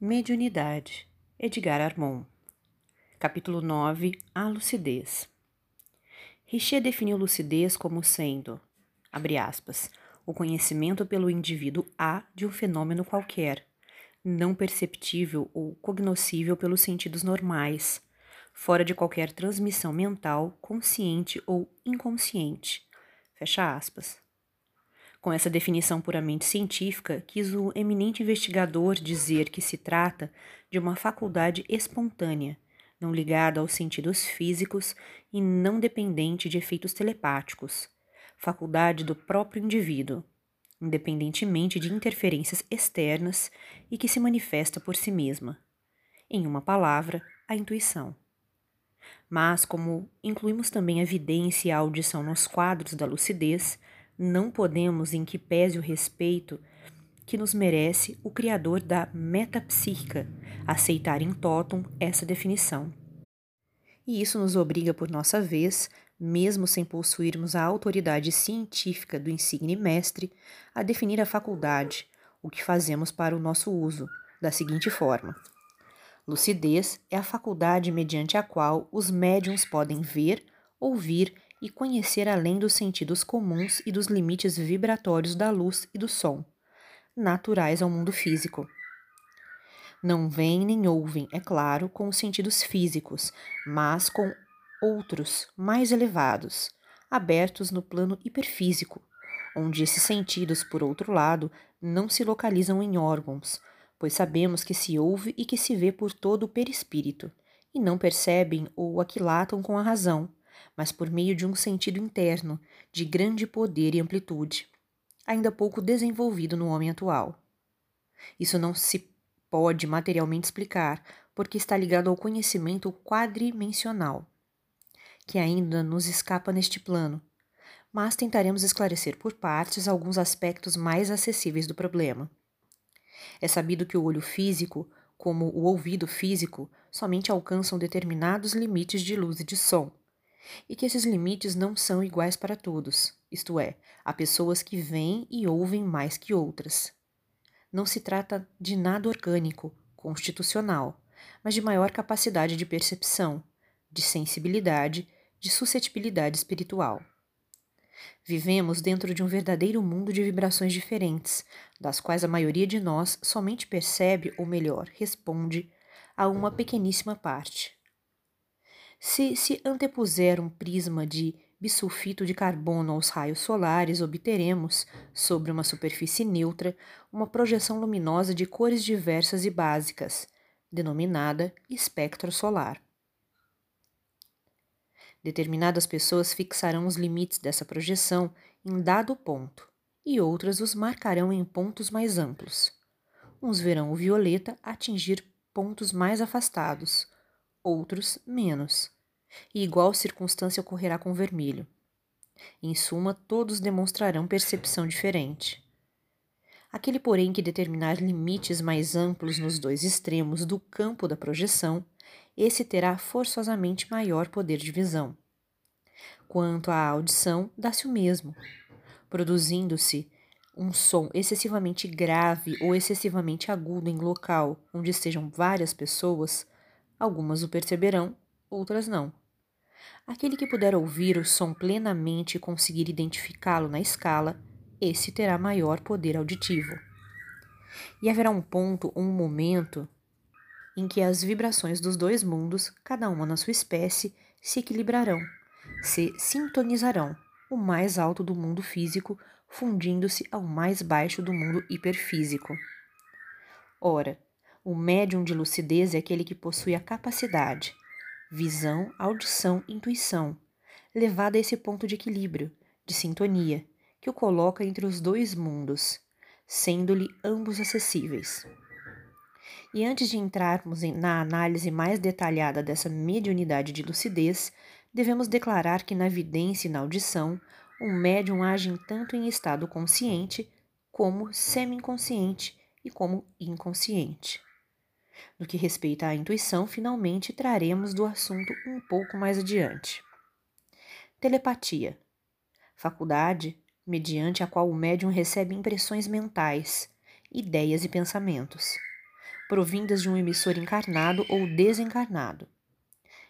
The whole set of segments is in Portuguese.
Mediunidade, Edgar Armon. Capítulo 9 A lucidez. Richer definiu lucidez como sendo, abre aspas, o conhecimento pelo indivíduo A de um fenômeno qualquer, não perceptível ou cognoscível pelos sentidos normais, fora de qualquer transmissão mental, consciente ou inconsciente. Fecha aspas. Com essa definição puramente científica, quis o eminente investigador dizer que se trata de uma faculdade espontânea, não ligada aos sentidos físicos e não dependente de efeitos telepáticos, faculdade do próprio indivíduo, independentemente de interferências externas e que se manifesta por si mesma. Em uma palavra, a intuição. Mas, como incluímos também a evidência e a audição nos quadros da lucidez, não podemos, em que pese o respeito que nos merece o criador da metapsíquica, aceitar em totum essa definição. E isso nos obriga, por nossa vez, mesmo sem possuirmos a autoridade científica do insigne mestre, a definir a faculdade, o que fazemos para o nosso uso, da seguinte forma: Lucidez é a faculdade mediante a qual os médiums podem ver, ouvir e conhecer além dos sentidos comuns e dos limites vibratórios da luz e do som, naturais ao mundo físico. Não veem nem ouvem, é claro, com os sentidos físicos, mas com outros mais elevados, abertos no plano hiperfísico, onde esses sentidos, por outro lado, não se localizam em órgãos, pois sabemos que se ouve e que se vê por todo o perispírito, e não percebem ou aquilatam com a razão, mas por meio de um sentido interno de grande poder e amplitude, ainda pouco desenvolvido no homem atual. Isso não se pode materialmente explicar, porque está ligado ao conhecimento quadrimensional, que ainda nos escapa neste plano, mas tentaremos esclarecer por partes alguns aspectos mais acessíveis do problema. É sabido que o olho físico, como o ouvido físico, somente alcançam determinados limites de luz e de som, e que esses limites não são iguais para todos, isto é, há pessoas que veem e ouvem mais que outras. Não se trata de nada orgânico, constitucional, mas de maior capacidade de percepção, de sensibilidade, de suscetibilidade espiritual. Vivemos dentro de um verdadeiro mundo de vibrações diferentes, das quais a maioria de nós somente percebe, ou melhor, responde a uma pequeníssima parte. Se se antepuser um prisma de bisulfito de carbono aos raios solares, obteremos, sobre uma superfície neutra, uma projeção luminosa de cores diversas e básicas, denominada espectro solar. Determinadas pessoas fixarão os limites dessa projeção em dado ponto, e outras os marcarão em pontos mais amplos. Uns verão o violeta atingir pontos mais afastados, outros menos. E igual circunstância ocorrerá com o vermelho. Em suma, todos demonstrarão percepção diferente. Aquele, porém, que determinar limites mais amplos nos dois extremos do campo da projeção, esse terá forçosamente maior poder de visão. Quanto à audição, dá-se o mesmo, produzindo-se um som excessivamente grave ou excessivamente agudo em local onde estejam várias pessoas, Algumas o perceberão, outras não. Aquele que puder ouvir o som plenamente e conseguir identificá-lo na escala, esse terá maior poder auditivo. E haverá um ponto ou um momento em que as vibrações dos dois mundos, cada uma na sua espécie, se equilibrarão, se sintonizarão, o mais alto do mundo físico fundindo-se ao mais baixo do mundo hiperfísico. Ora, o médium de lucidez é aquele que possui a capacidade, visão, audição, intuição, levada a esse ponto de equilíbrio, de sintonia, que o coloca entre os dois mundos, sendo-lhe ambos acessíveis. E antes de entrarmos na análise mais detalhada dessa mediunidade de lucidez, devemos declarar que na vidência e na audição, um médium age tanto em estado consciente como semi-inconsciente e como inconsciente. No que respeita à intuição, finalmente traremos do assunto um pouco mais adiante. Telepatia faculdade mediante a qual o médium recebe impressões mentais, ideias e pensamentos. provindas de um emissor encarnado ou desencarnado.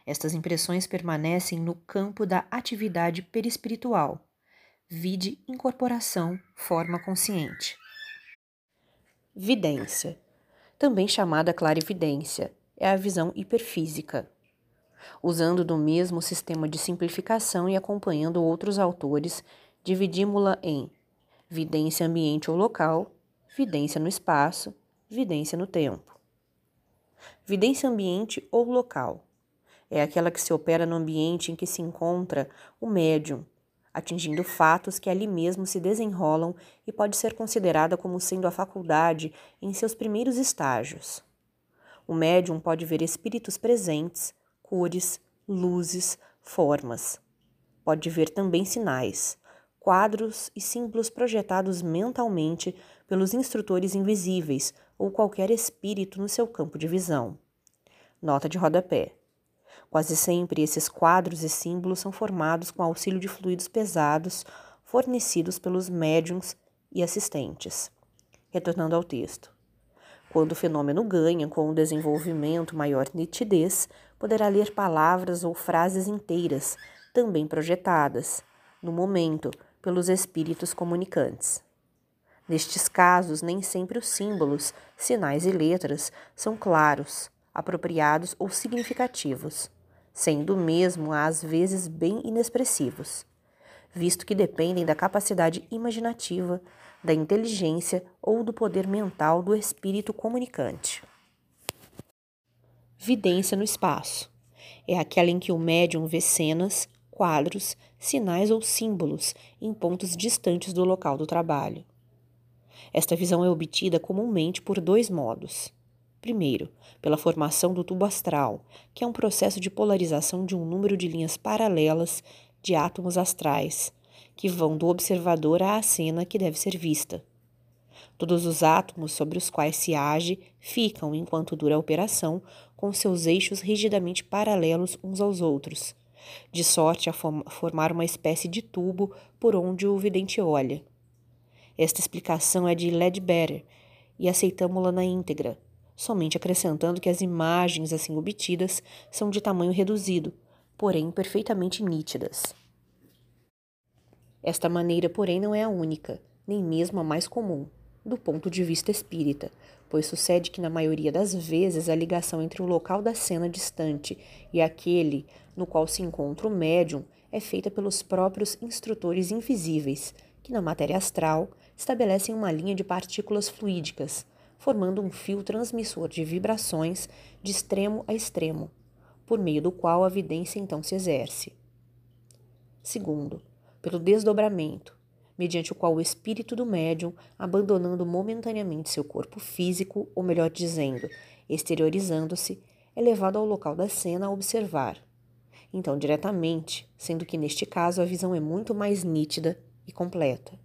Estas impressões permanecem no campo da atividade perispiritual, vide incorporação, forma consciente. Vidência, também chamada clarividência, é a visão hiperfísica. Usando do mesmo sistema de simplificação e acompanhando outros autores, dividimos-la em vidência ambiente ou local, vidência no espaço, vidência no tempo. Vidência ambiente ou local é aquela que se opera no ambiente em que se encontra o médium, atingindo fatos que ali mesmo se desenrolam e pode ser considerada como sendo a faculdade em seus primeiros estágios. O médium pode ver espíritos presentes, cores, luzes, formas. Pode ver também sinais, quadros e símbolos projetados mentalmente pelos instrutores invisíveis ou qualquer espírito no seu campo de visão. Nota de rodapé. Quase sempre esses quadros e símbolos são formados com auxílio de fluidos pesados fornecidos pelos médiums e assistentes. Retornando ao texto. Quando o fenômeno ganha com um desenvolvimento maior nitidez, poderá ler palavras ou frases inteiras, também projetadas, no momento, pelos espíritos comunicantes. Nestes casos, nem sempre os símbolos, sinais e letras são claros, apropriados ou significativos sendo mesmo às vezes bem inexpressivos, visto que dependem da capacidade imaginativa, da inteligência ou do poder mental do espírito comunicante. Vidência no espaço é aquela em que o médium vê cenas, quadros, sinais ou símbolos em pontos distantes do local do trabalho. Esta visão é obtida comumente por dois modos. Primeiro, pela formação do tubo astral, que é um processo de polarização de um número de linhas paralelas de átomos astrais, que vão do observador à cena que deve ser vista. Todos os átomos sobre os quais se age ficam, enquanto dura a operação, com seus eixos rigidamente paralelos uns aos outros, de sorte a formar uma espécie de tubo por onde o vidente olha. Esta explicação é de Ledbetter e aceitamo-la na íntegra somente acrescentando que as imagens assim obtidas são de tamanho reduzido, porém perfeitamente nítidas. Esta maneira, porém, não é a única, nem mesmo a mais comum, do ponto de vista espírita, pois sucede que, na maioria das vezes, a ligação entre o local da cena distante e aquele no qual se encontra o médium é feita pelos próprios instrutores invisíveis, que, na matéria astral, estabelecem uma linha de partículas fluídicas, formando um fio transmissor de vibrações de extremo a extremo, por meio do qual a vidência então se exerce. Segundo, pelo desdobramento, mediante o qual o espírito do médium, abandonando momentaneamente seu corpo físico, ou melhor dizendo, exteriorizando-se, é levado ao local da cena a observar. Então, diretamente, sendo que neste caso a visão é muito mais nítida e completa.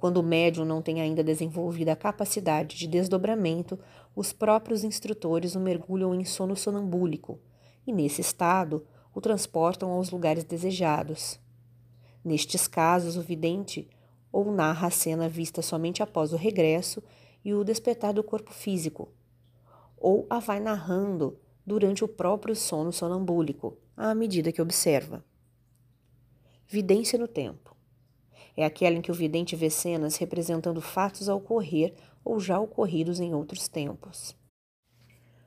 Quando o médium não tem ainda desenvolvido a capacidade de desdobramento, os próprios instrutores o mergulham em sono sonambúlico e, nesse estado, o transportam aos lugares desejados. Nestes casos, o vidente ou narra a cena vista somente após o regresso e o despertar do corpo físico, ou a vai narrando durante o próprio sono sonambúlico, à medida que observa. Vidência no tempo. É aquela em que o vidente vê cenas representando fatos a ocorrer ou já ocorridos em outros tempos.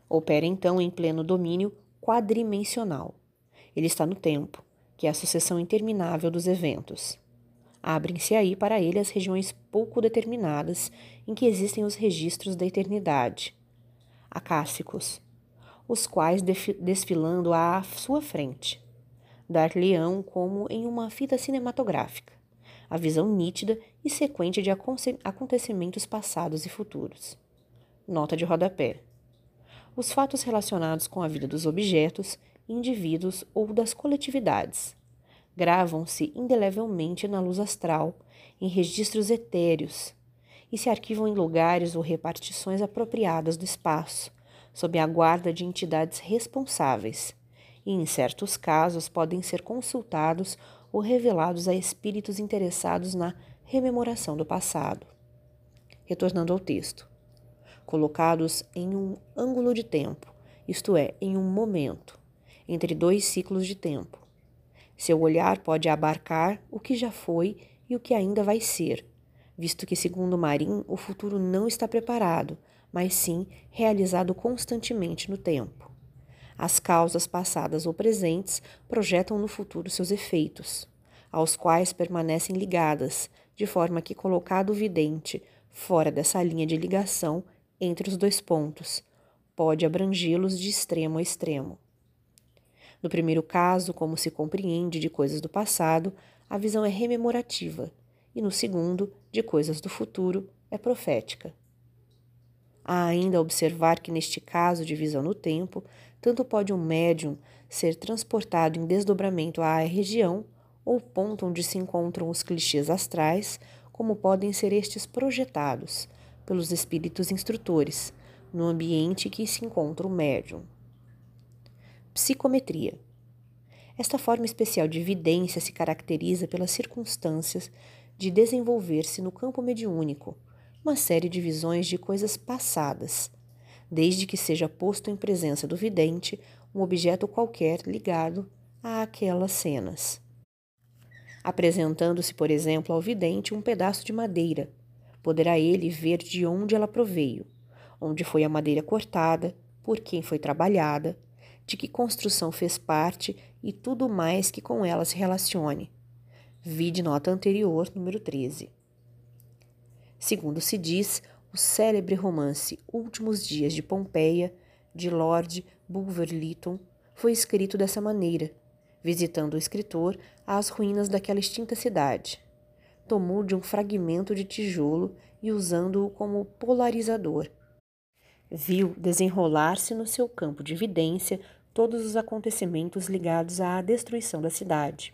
Opera então em pleno domínio quadrimensional. Ele está no tempo, que é a sucessão interminável dos eventos. Abrem-se aí para ele as regiões pouco determinadas em que existem os registros da eternidade, acássicos, os quais desfilando à sua frente, dar-lhe-ão como em uma fita cinematográfica a visão nítida e sequente de acontecimentos passados e futuros. Nota de rodapé. Os fatos relacionados com a vida dos objetos, indivíduos ou das coletividades gravam-se indelevelmente na luz astral, em registros etéreos, e se arquivam em lugares ou repartições apropriadas do espaço, sob a guarda de entidades responsáveis, e em certos casos podem ser consultados ou revelados a espíritos interessados na rememoração do passado. Retornando ao texto. colocados em um ângulo de tempo, isto é, em um momento, entre dois ciclos de tempo. Seu olhar pode abarcar o que já foi e o que ainda vai ser, visto que, segundo Marim, o futuro não está preparado, mas sim realizado constantemente no tempo. As causas passadas ou presentes projetam no futuro seus efeitos, aos quais permanecem ligadas, de forma que, colocado o vidente fora dessa linha de ligação entre os dois pontos, pode abrangê-los de extremo a extremo. No primeiro caso, como se compreende de coisas do passado, a visão é rememorativa, e no segundo, de coisas do futuro, é profética. Há ainda a observar que, neste caso de visão no tempo, tanto pode um médium ser transportado em desdobramento à região ou ponto onde se encontram os clichês astrais, como podem ser estes projetados pelos espíritos instrutores no ambiente que se encontra o médium. Psicometria. Esta forma especial de evidência se caracteriza pelas circunstâncias de desenvolver-se no campo mediúnico uma série de visões de coisas passadas, desde que seja posto em presença do vidente um objeto qualquer ligado a aquelas cenas. Apresentando-se, por exemplo, ao vidente um pedaço de madeira, poderá ele ver de onde ela proveio, onde foi a madeira cortada, por quem foi trabalhada, de que construção fez parte e tudo mais que com ela se relacione. Vide nota anterior, número 13. Segundo se diz, o célebre romance Últimos Dias de Pompeia, de Lord Bulwer Lytton, foi escrito dessa maneira, visitando o escritor às ruínas daquela extinta cidade. Tomou de um fragmento de tijolo e usando-o como polarizador viu desenrolar-se no seu campo de evidência todos os acontecimentos ligados à destruição da cidade.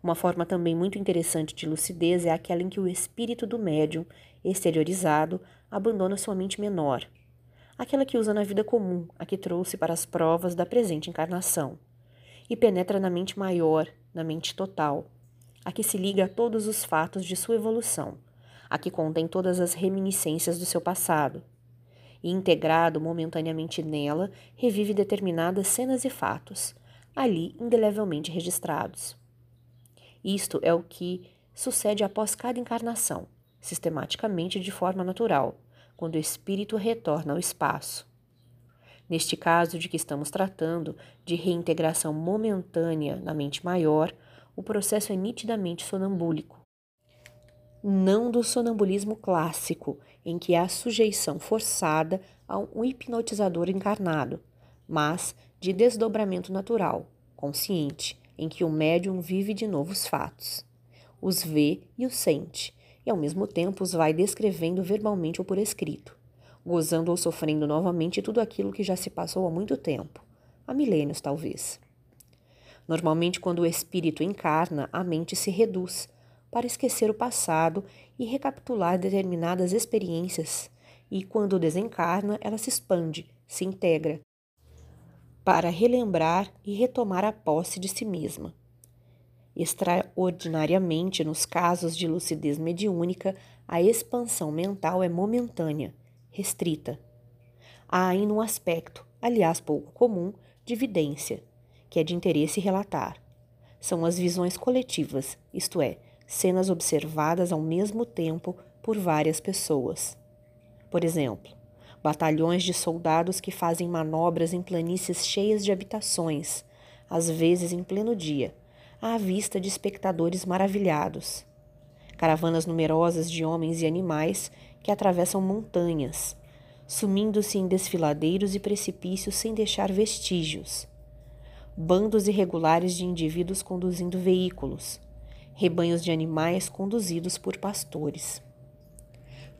Uma forma também muito interessante de lucidez é aquela em que o espírito do médium, exteriorizado, abandona sua mente menor, aquela que usa na vida comum, a que trouxe para as provas da presente encarnação, e penetra na mente maior, na mente total, a que se liga a todos os fatos de sua evolução, a que contém todas as reminiscências do seu passado e, integrado momentaneamente nela, revive determinadas cenas e fatos, ali indelevelmente registrados. Isto é o que sucede após cada encarnação, sistematicamente de forma natural, quando o espírito retorna ao espaço. Neste caso de que estamos tratando, de reintegração momentânea na mente maior, o processo é nitidamente sonambúlico. Não do sonambulismo clássico, em que há sujeição forçada a um hipnotizador encarnado, mas de desdobramento natural, consciente, em que o médium vive de novos fatos. Os vê e os sente, e ao mesmo tempo os vai descrevendo verbalmente ou por escrito, gozando ou sofrendo novamente tudo aquilo que já se passou há muito tempo, há milênios talvez. Normalmente, quando o espírito encarna, a mente se reduz para esquecer o passado e recapitular determinadas experiências, e quando desencarna, ela se expande, se integra, para relembrar e retomar a posse de si mesma. Extraordinariamente, nos casos de lucidez mediúnica, a expansão mental é momentânea, restrita. Há ainda um aspecto, aliás pouco comum, de evidência, que é de interesse relatar. São as visões coletivas, isto é, cenas observadas ao mesmo tempo por várias pessoas. Por exemplo, batalhões de soldados que fazem manobras em planícies cheias de habitações, às vezes em pleno dia, à vista de espectadores maravilhados. Caravanas numerosas de homens e animais que atravessam montanhas, sumindo-se em desfiladeiros e precipícios sem deixar vestígios. Bandos irregulares de indivíduos conduzindo veículos, rebanhos de animais conduzidos por pastores.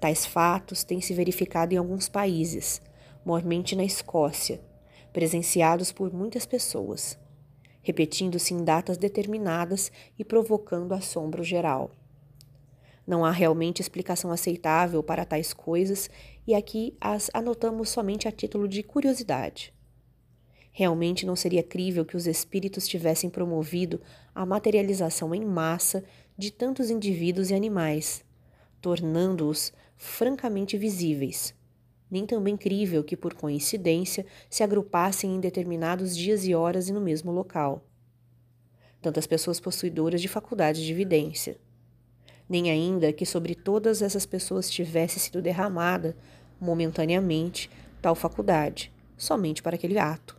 Tais fatos têm se verificado em alguns países, mormente na Escócia, presenciados por muitas pessoas, repetindo-se em datas determinadas e provocando assombro geral. Não há realmente explicação aceitável para tais coisas e aqui as anotamos somente a título de curiosidade. Realmente não seria crível que os espíritos tivessem promovido a materialização em massa de tantos indivíduos e animais, tornando-os francamente visíveis. Nem também crível que, por coincidência, se agrupassem em determinados dias e horas e no mesmo local. Tantas pessoas possuidoras de faculdades de evidência. Nem ainda que sobre todas essas pessoas tivesse sido derramada, momentaneamente, tal faculdade, somente para aquele ato.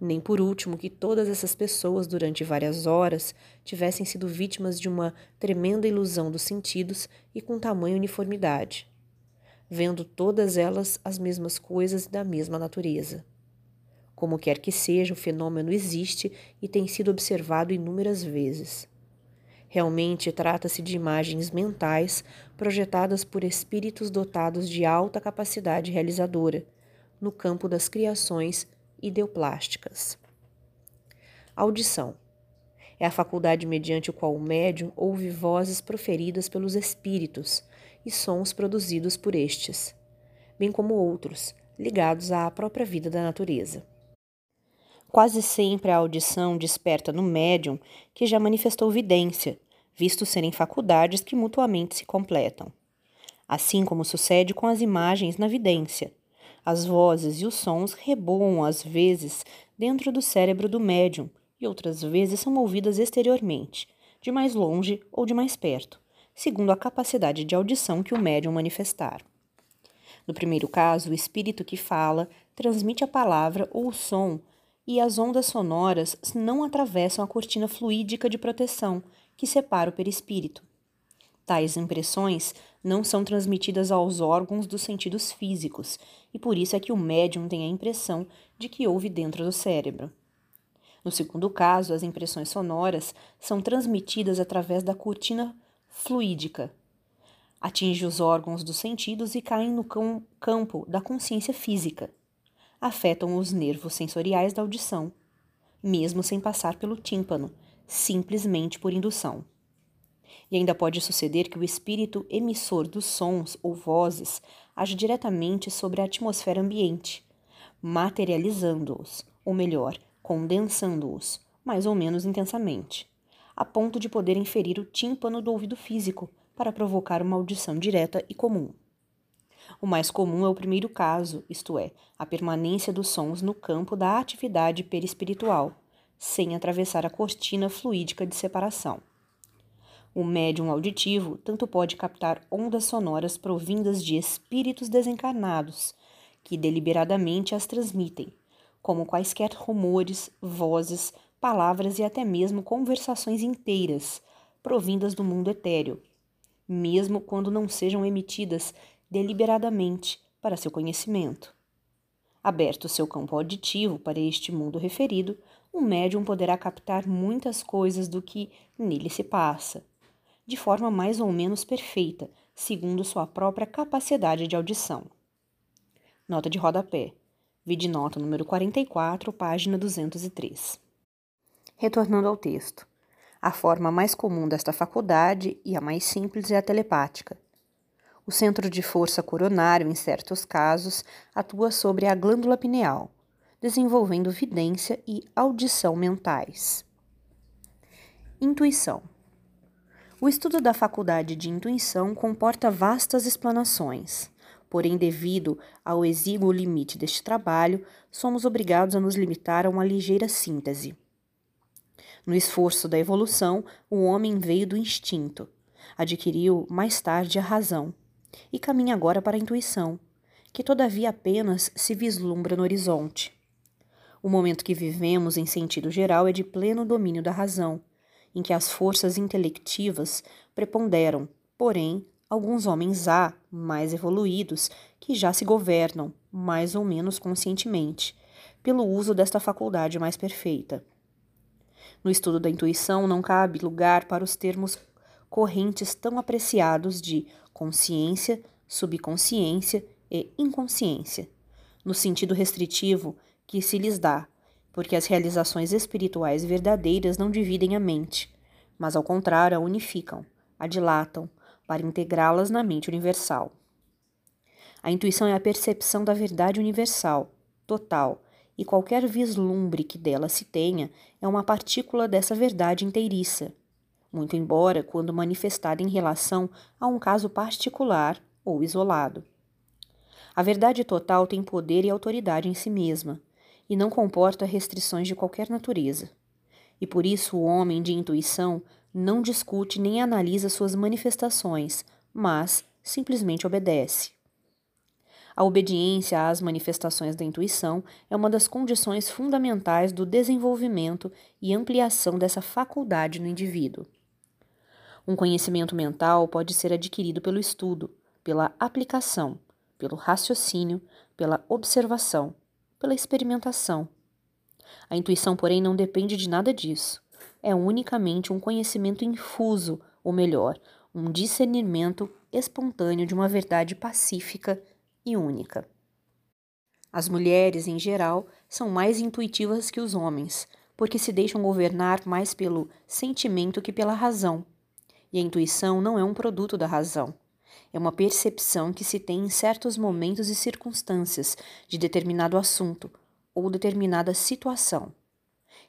Nem por último que todas essas pessoas, durante várias horas, tivessem sido vítimas de uma tremenda ilusão dos sentidos e com tamanha uniformidade vendo todas elas as mesmas coisas da mesma natureza. Como quer que seja, o fenômeno existe e tem sido observado inúmeras vezes. Realmente trata-se de imagens mentais projetadas por espíritos dotados de alta capacidade realizadora no campo das criações ideoplásticas. Audição é a faculdade mediante o qual o médium ouve vozes proferidas pelos espíritos e sons produzidos por estes, bem como outros, ligados à própria vida da natureza. Quase sempre a audição desperta no médium que já manifestou vidência, visto serem faculdades que mutuamente se completam. Assim como sucede com as imagens na vidência. As vozes e os sons reboam às vezes dentro do cérebro do médium e outras vezes são ouvidas exteriormente, de mais longe ou de mais perto, segundo a capacidade de audição que o médium manifestar. No primeiro caso, o espírito que fala transmite a palavra ou o som e as ondas sonoras não atravessam a cortina fluídica de proteção que separa o perispírito. Tais impressões não são transmitidas aos órgãos dos sentidos físicos, e por isso é que o médium tem a impressão de que ouve dentro do cérebro. No segundo caso, as impressões sonoras são transmitidas através da cortina fluídica. Atinge os órgãos dos sentidos e caem no campo da consciência física. Afetam os nervos sensoriais da audição, mesmo sem passar pelo tímpano, simplesmente por indução. E ainda pode suceder que o espírito emissor dos sons ou vozes age diretamente sobre a atmosfera ambiente, materializando-os, ou melhor, condensando-os, mais ou menos intensamente a ponto de poder inferir o tímpano do ouvido físico para provocar uma audição direta e comum. O mais comum é o primeiro caso, isto é, a permanência dos sons no campo da atividade perispiritual, sem atravessar a cortina fluídica de separação. O médium auditivo tanto pode captar ondas sonoras provindas de espíritos desencarnados, que deliberadamente as transmitem, como quaisquer rumores, vozes, palavras e até mesmo conversações inteiras, provindas do mundo etéreo, mesmo quando não sejam emitidas deliberadamente para seu conhecimento. Aberto seu campo auditivo para este mundo referido, o médium poderá captar muitas coisas do que nele se passa, de forma mais ou menos perfeita, segundo sua própria capacidade de audição. Nota de rodapé. Vide nota número 44, página 203. Retornando ao texto. A forma mais comum desta faculdade e a mais simples é a telepática. O centro de força coronário, em certos casos, atua sobre a glândula pineal, desenvolvendo vidência e audição mentais. Intuição. O estudo da faculdade de intuição comporta vastas explanações. Porém, devido ao exíguo limite deste trabalho, somos obrigados a nos limitar a uma ligeira síntese. No esforço da evolução, o homem veio do instinto, adquiriu mais tarde a razão e caminha agora para a intuição, que todavia apenas se vislumbra no horizonte. O momento que vivemos em sentido geral é de pleno domínio da razão, em que as forças intelectivas preponderam, porém, alguns homens há, mais evoluídos, que já se governam, mais ou menos conscientemente, pelo uso desta faculdade mais perfeita. No estudo da intuição, não cabe lugar para os termos correntes tão apreciados de consciência, subconsciência e inconsciência, no sentido restritivo que se lhes dá, porque as realizações espirituais verdadeiras não dividem a mente, mas ao contrário a unificam, a dilatam, para integrá-las na mente universal. A intuição é a percepção da verdade universal, total, e qualquer vislumbre que dela se tenha é uma partícula dessa verdade inteiriça, muito embora quando manifestada em relação a um caso particular ou isolado. A verdade total tem poder e autoridade em si mesma, e não comporta restrições de qualquer natureza. E por isso o homem de intuição não discute nem analisa suas manifestações, mas simplesmente obedece. A obediência às manifestações da intuição é uma das condições fundamentais do desenvolvimento e ampliação dessa faculdade no indivíduo. Um conhecimento mental pode ser adquirido pelo estudo, pela aplicação, pelo raciocínio, pela observação, pela experimentação. A intuição, porém, não depende de nada disso. É unicamente um conhecimento infuso, ou melhor, um discernimento espontâneo de uma verdade pacífica e única. As mulheres, em geral, são mais intuitivas que os homens, porque se deixam governar mais pelo sentimento que pela razão. E a intuição não é um produto da razão. É uma percepção que se tem em certos momentos e circunstâncias de determinado assunto ou determinada situação.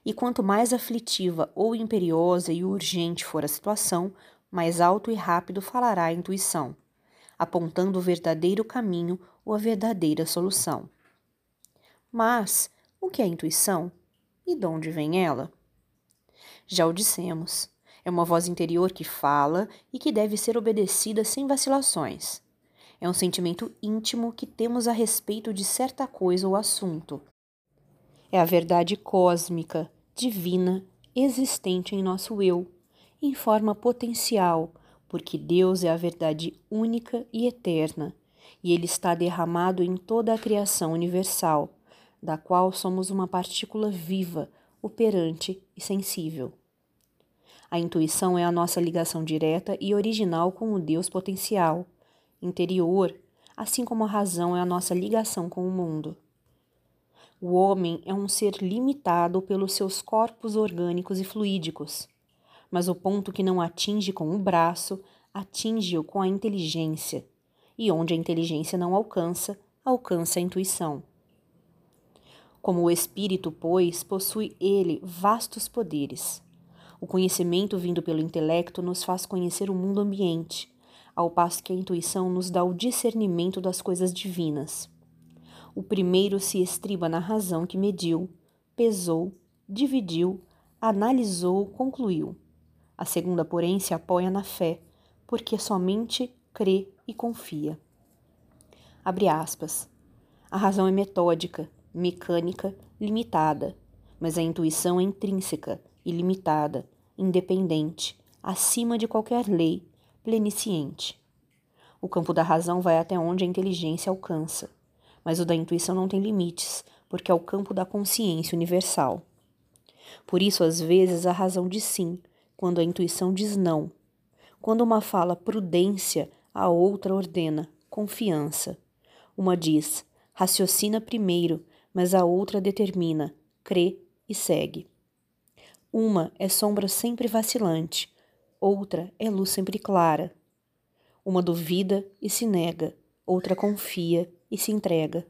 E quanto mais aflitiva ou imperiosa e urgente for a situação, mais alto e rápido falará a intuição apontando o verdadeiro caminho ou a verdadeira solução. Mas o que é intuição e de onde vem ela? Já o dissemos, é uma voz interior que fala e que deve ser obedecida sem vacilações. É um sentimento íntimo que temos a respeito de certa coisa ou assunto. É a verdade cósmica, divina, existente em nosso eu, em forma potencial, porque Deus é a verdade única e eterna, e Ele está derramado em toda a criação universal, da qual somos uma partícula viva, operante e sensível. A intuição é a nossa ligação direta e original com o Deus potencial, interior, assim como a razão é a nossa ligação com o mundo. O homem é um ser limitado pelos seus corpos orgânicos e fluídicos mas o ponto que não atinge com o braço, atinge-o com a inteligência, e onde a inteligência não alcança, alcança a intuição. Como o espírito, pois, possui ele vastos poderes. O conhecimento vindo pelo intelecto nos faz conhecer o mundo ambiente, ao passo que a intuição nos dá o discernimento das coisas divinas. O primeiro se estriba na razão que mediu, pesou, dividiu, analisou, concluiu. A segunda, porém, se apoia na fé, porque somente crê e confia. Abre aspas. A razão é metódica, mecânica, limitada, mas a intuição é intrínseca, ilimitada, independente, acima de qualquer lei, plenisciente. O campo da razão vai até onde a inteligência alcança, mas o da intuição não tem limites, porque é o campo da consciência universal. Por isso, às vezes, a razão diz sim, quando a intuição diz não. Quando uma fala prudência, a outra ordena confiança. Uma diz raciocina primeiro, mas a outra determina crê e segue. Uma é sombra sempre vacilante, outra é luz sempre clara. Uma duvida e se nega, outra confia e se entrega.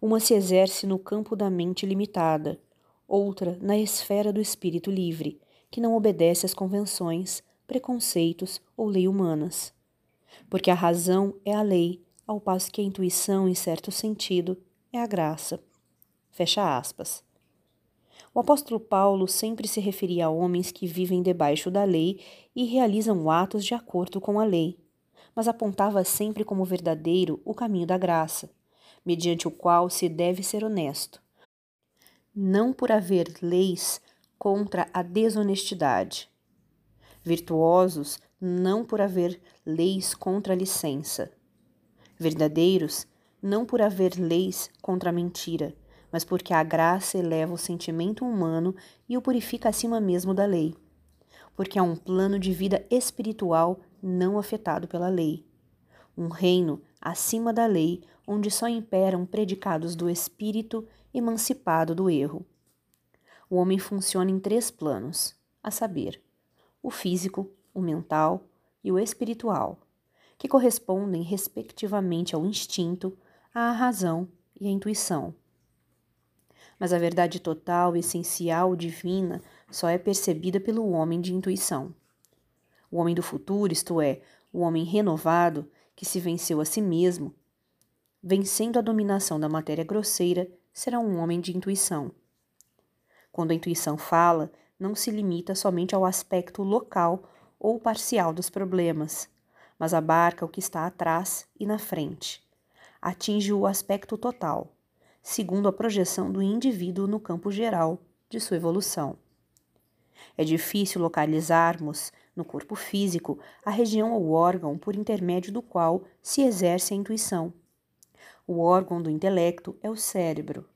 Uma se exerce no campo da mente limitada, outra na esfera do espírito livre, que não obedece às convenções, preconceitos ou lei humanas. Porque a razão é a lei, ao passo que a intuição, em certo sentido, é a graça. Fecha aspas. O apóstolo Paulo sempre se referia a homens que vivem debaixo da lei e realizam atos de acordo com a lei, mas apontava sempre como verdadeiro o caminho da graça, mediante o qual se deve ser honesto. Não por haver leis contra a desonestidade. Virtuosos não por haver leis contra a licença. Verdadeiros não por haver leis contra a mentira, mas porque a graça eleva o sentimento humano e o purifica acima mesmo da lei. Porque há um plano de vida espiritual não afetado pela lei. Um reino acima da lei, onde só imperam predicados do espírito emancipado do erro o homem funciona em três planos, a saber, o físico, o mental e o espiritual, que correspondem respectivamente ao instinto, à razão e à intuição. Mas a verdade total, essencial, divina, só é percebida pelo homem de intuição. O homem do futuro, isto é, o homem renovado, que se venceu a si mesmo, vencendo a dominação da matéria grosseira, será um homem de intuição. Quando a intuição fala, não se limita somente ao aspecto local ou parcial dos problemas, mas abarca o que está atrás e na frente. Atinge o aspecto total, segundo a projeção do indivíduo no campo geral de sua evolução. É difícil localizarmos no corpo físico a região ou órgão por intermédio do qual se exerce a intuição. O órgão do intelecto é o cérebro,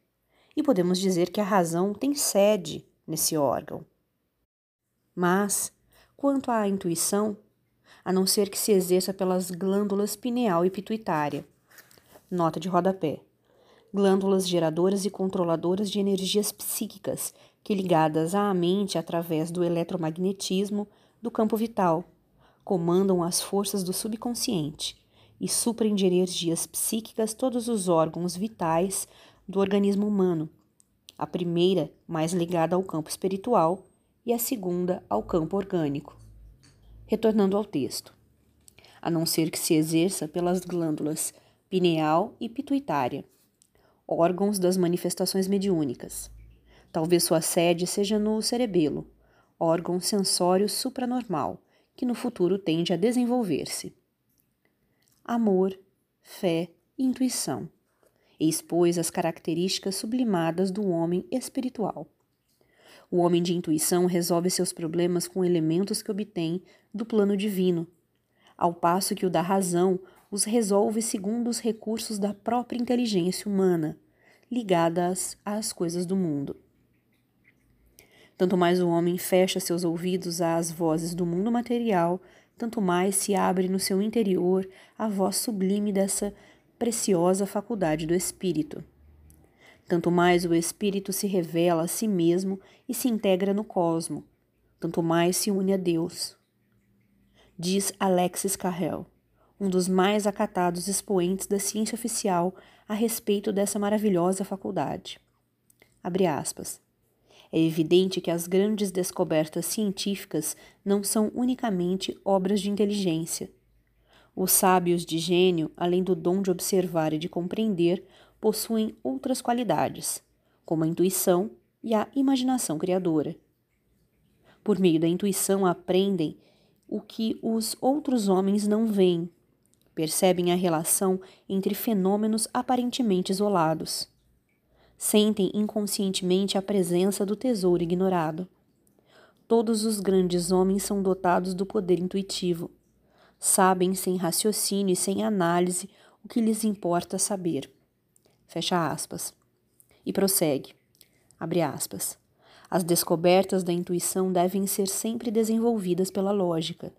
e podemos dizer que a razão tem sede nesse órgão. Mas, quanto à intuição, a não ser que se exerça pelas glândulas pineal e pituitária. Nota de rodapé. Glândulas geradoras e controladoras de energias psíquicas que, ligadas à mente através do eletromagnetismo do campo vital, comandam as forças do subconsciente e suprem de energias psíquicas todos os órgãos vitais do organismo humano. A primeira, mais ligada ao campo espiritual, e a segunda ao campo orgânico. Retornando ao texto. A não ser que se exerça pelas glândulas pineal e pituitária, órgãos das manifestações mediúnicas. Talvez sua sede seja no cerebelo, órgão sensório supranormal, que no futuro tende a desenvolver-se. Amor, fé intuição. E expôs as características sublimadas do homem espiritual. O homem de intuição resolve seus problemas com elementos que obtém do plano divino, ao passo que o da razão os resolve segundo os recursos da própria inteligência humana, ligadas às coisas do mundo. Tanto mais o homem fecha seus ouvidos às vozes do mundo material, tanto mais se abre no seu interior a voz sublime dessa preciosa faculdade do espírito. Tanto mais o espírito se revela a si mesmo e se integra no cosmo, tanto mais se une a Deus. Diz Alexis Carrel, um dos mais acatados expoentes da ciência oficial a respeito dessa maravilhosa faculdade. Abre aspas. É evidente que as grandes descobertas científicas não são unicamente obras de inteligência. Os sábios de gênio, além do dom de observar e de compreender, possuem outras qualidades, como a intuição e a imaginação criadora. Por meio da intuição, aprendem o que os outros homens não veem, percebem a relação entre fenômenos aparentemente isolados sentem inconscientemente a presença do tesouro ignorado. Todos os grandes homens são dotados do poder intuitivo. Sabem sem raciocínio e sem análise o que lhes importa saber. Fecha aspas. E prossegue. Abre aspas. As descobertas da intuição devem ser sempre desenvolvidas pela lógica,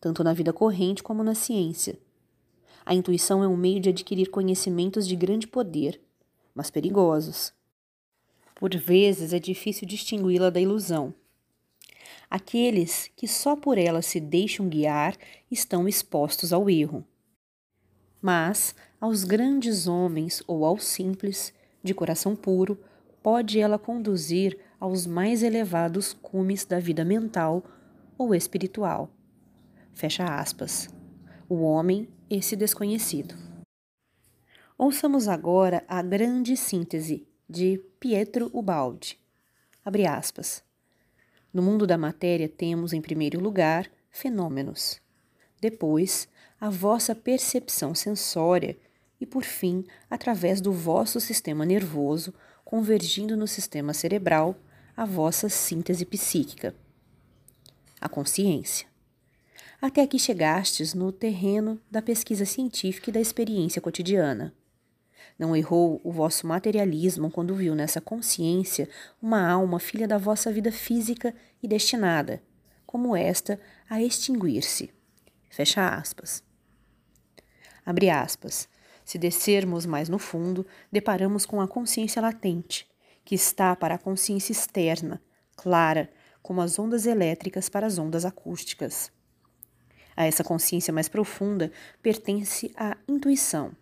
tanto na vida corrente como na ciência. A intuição é um meio de adquirir conhecimentos de grande poder mas perigosos. Por vezes é difícil distingui-la da ilusão. Aqueles que só por ela se deixam guiar estão expostos ao erro. Mas aos grandes homens ou aos simples, de coração puro, pode ela conduzir aos mais elevados cumes da vida mental ou espiritual. Fecha aspas. O homem, esse desconhecido. Ouçamos agora a grande síntese de Pietro Ubaldi. Abre aspas. No mundo da matéria temos, em primeiro lugar, fenômenos. Depois, a vossa percepção sensória e, por fim, através do vosso sistema nervoso, convergindo no sistema cerebral, a vossa síntese psíquica. A consciência. Até aqui chegastes no terreno da pesquisa científica e da experiência cotidiana. Não errou o vosso materialismo quando viu nessa consciência uma alma filha da vossa vida física e destinada, como esta, a extinguir-se. Fecha aspas. Abre aspas. Se descermos mais no fundo, deparamos com a consciência latente, que está para a consciência externa, clara, como as ondas elétricas para as ondas acústicas. A essa consciência mais profunda pertence a intuição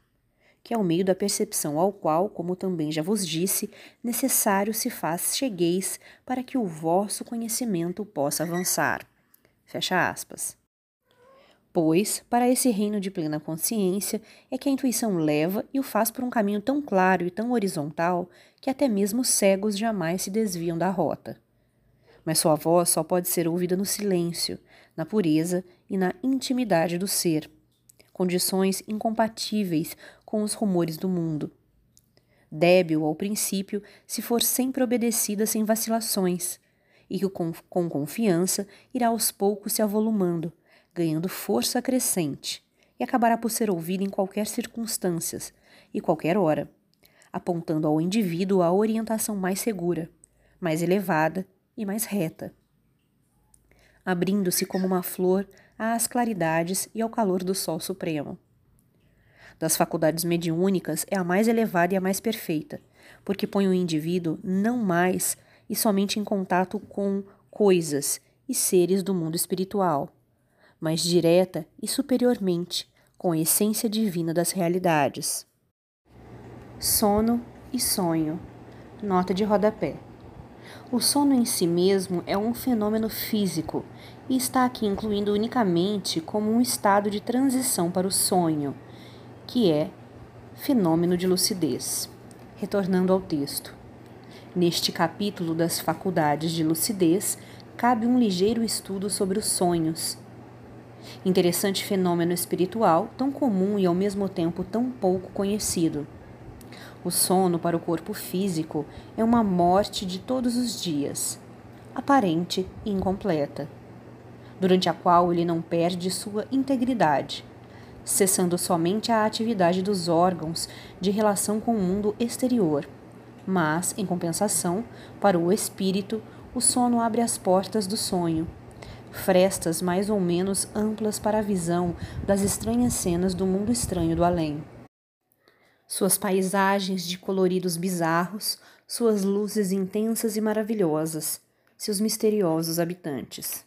que é o meio da percepção ao qual, como também já vos disse, necessário se faz chegueis para que o vosso conhecimento possa avançar. Fecha aspas. Pois, para esse reino de plena consciência, é que a intuição leva e o faz por um caminho tão claro e tão horizontal que até mesmo cegos jamais se desviam da rota. Mas sua voz só pode ser ouvida no silêncio, na pureza e na intimidade do ser, condições incompatíveis com os rumores do mundo. Débil ao princípio, se for sempre obedecida sem vacilações, e que com, com confiança irá aos poucos se avolumando, ganhando força crescente, e acabará por ser ouvida em qualquer circunstâncias e qualquer hora, apontando ao indivíduo a orientação mais segura, mais elevada e mais reta abrindo-se como uma flor às claridades e ao calor do Sol Supremo. Das faculdades mediúnicas é a mais elevada e a mais perfeita, porque põe o indivíduo não mais e somente em contato com coisas e seres do mundo espiritual, mas direta e superiormente com a essência divina das realidades. Sono e sonho. Nota de rodapé. O sono em si mesmo é um fenômeno físico e está aqui incluindo unicamente como um estado de transição para o sonho, que é fenômeno de lucidez. Retornando ao texto. Neste capítulo das faculdades de lucidez, cabe um ligeiro estudo sobre os sonhos. Interessante fenômeno espiritual, tão comum e ao mesmo tempo tão pouco conhecido. O sono para o corpo físico é uma morte de todos os dias, aparente e incompleta, durante a qual ele não perde sua integridade, cessando somente a atividade dos órgãos de relação com o mundo exterior. Mas, em compensação, para o espírito, o sono abre as portas do sonho, frestas mais ou menos amplas para a visão das estranhas cenas do mundo estranho do além suas paisagens de coloridos bizarros, suas luzes intensas e maravilhosas, seus misteriosos habitantes.